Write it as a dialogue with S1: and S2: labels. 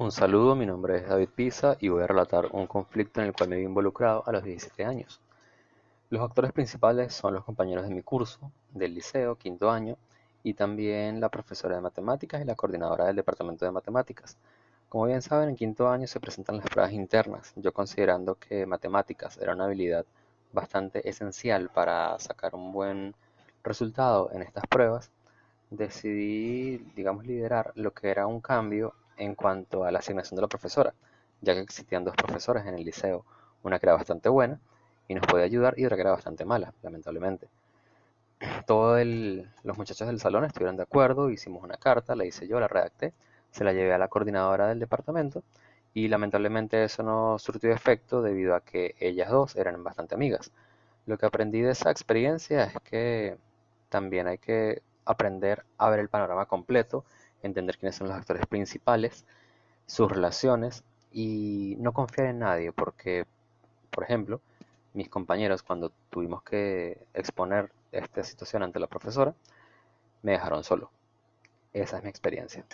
S1: Un saludo, mi nombre es David Pisa y voy a relatar un conflicto en el cual me vi involucrado a los 17 años. Los actores principales son los compañeros de mi curso, del liceo, quinto año, y también la profesora de matemáticas y la coordinadora del departamento de matemáticas. Como bien saben, en quinto año se presentan las pruebas internas, yo considerando que matemáticas era una habilidad bastante esencial para sacar un buen resultado en estas pruebas, decidí, digamos, liderar lo que era un cambio en cuanto a la asignación de la profesora, ya que existían dos profesoras en el liceo, una que era bastante buena y nos podía ayudar y otra que era bastante mala, lamentablemente. Todos los muchachos del salón estuvieron de acuerdo, hicimos una carta, la hice yo, la redacté, se la llevé a la coordinadora del departamento y lamentablemente eso no surtió efecto debido a que ellas dos eran bastante amigas. Lo que aprendí de esa experiencia es que también hay que aprender a ver el panorama completo, entender quiénes son los actores principales, sus relaciones y no confiar en nadie porque, por ejemplo, mis compañeros cuando tuvimos que exponer esta situación ante la profesora, me dejaron solo. Esa es mi experiencia.